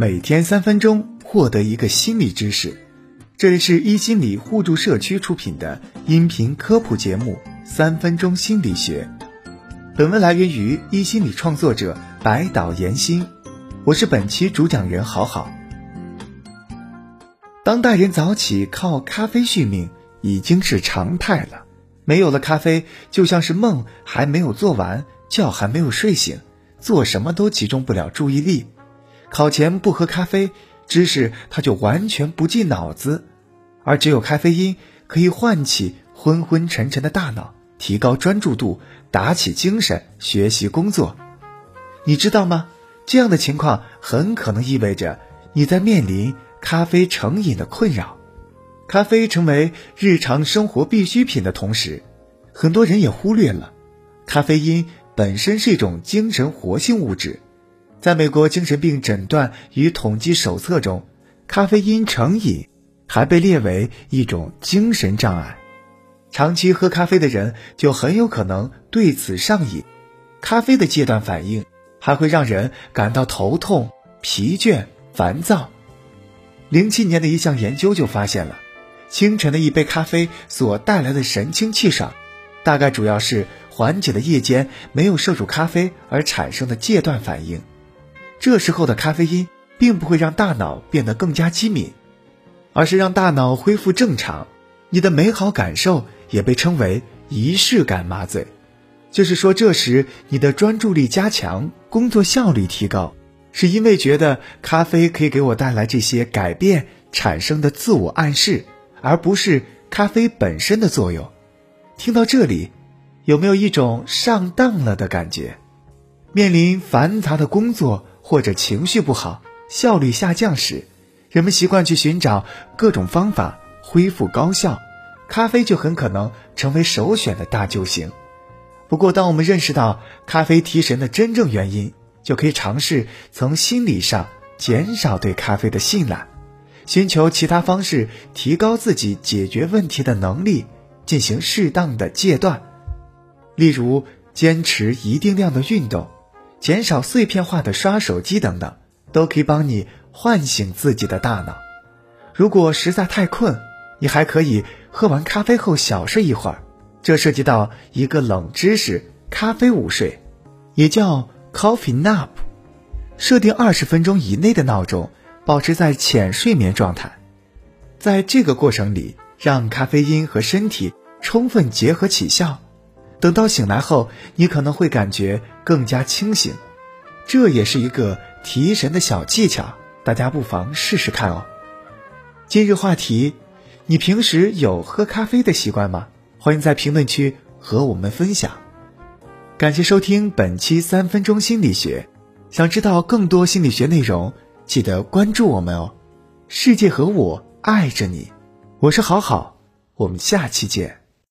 每天三分钟，获得一个心理知识。这里是一心理互助社区出品的音频科普节目《三分钟心理学》。本文来源于一心理创作者白岛岩心，我是本期主讲人好好。当代人早起靠咖啡续命已经是常态了，没有了咖啡，就像是梦还没有做完，觉还没有睡醒，做什么都集中不了注意力。考前不喝咖啡，知识它就完全不进脑子，而只有咖啡因可以唤起昏昏沉沉的大脑，提高专注度，打起精神学习工作。你知道吗？这样的情况很可能意味着你在面临咖啡成瘾的困扰。咖啡成为日常生活必需品的同时，很多人也忽略了，咖啡因本身是一种精神活性物质。在美国精神病诊断与统计手册中，咖啡因成瘾还被列为一种精神障碍。长期喝咖啡的人就很有可能对此上瘾。咖啡的戒断反应还会让人感到头痛、疲倦、烦躁。零七年的一项研究就发现了，清晨的一杯咖啡所带来的神清气爽，大概主要是缓解了夜间没有摄入咖啡而产生的戒断反应。这时候的咖啡因并不会让大脑变得更加机敏，而是让大脑恢复正常。你的美好感受也被称为仪式感麻醉，就是说这时你的专注力加强，工作效率提高，是因为觉得咖啡可以给我带来这些改变产生的自我暗示，而不是咖啡本身的作用。听到这里，有没有一种上当了的感觉？面临繁杂的工作。或者情绪不好、效率下降时，人们习惯去寻找各种方法恢复高效，咖啡就很可能成为首选的大救星。不过，当我们认识到咖啡提神的真正原因，就可以尝试从心理上减少对咖啡的信赖，寻求其他方式提高自己解决问题的能力，进行适当的戒断，例如坚持一定量的运动。减少碎片化的刷手机等等，都可以帮你唤醒自己的大脑。如果实在太困，你还可以喝完咖啡后小睡一会儿。这涉及到一个冷知识：咖啡午睡，也叫 coffee nap。设定二十分钟以内的闹钟，保持在浅睡眠状态。在这个过程里，让咖啡因和身体充分结合起效。等到醒来后，你可能会感觉更加清醒，这也是一个提神的小技巧，大家不妨试试看哦。今日话题：你平时有喝咖啡的习惯吗？欢迎在评论区和我们分享。感谢收听本期三分钟心理学，想知道更多心理学内容，记得关注我们哦。世界和我爱着你，我是好好，我们下期见。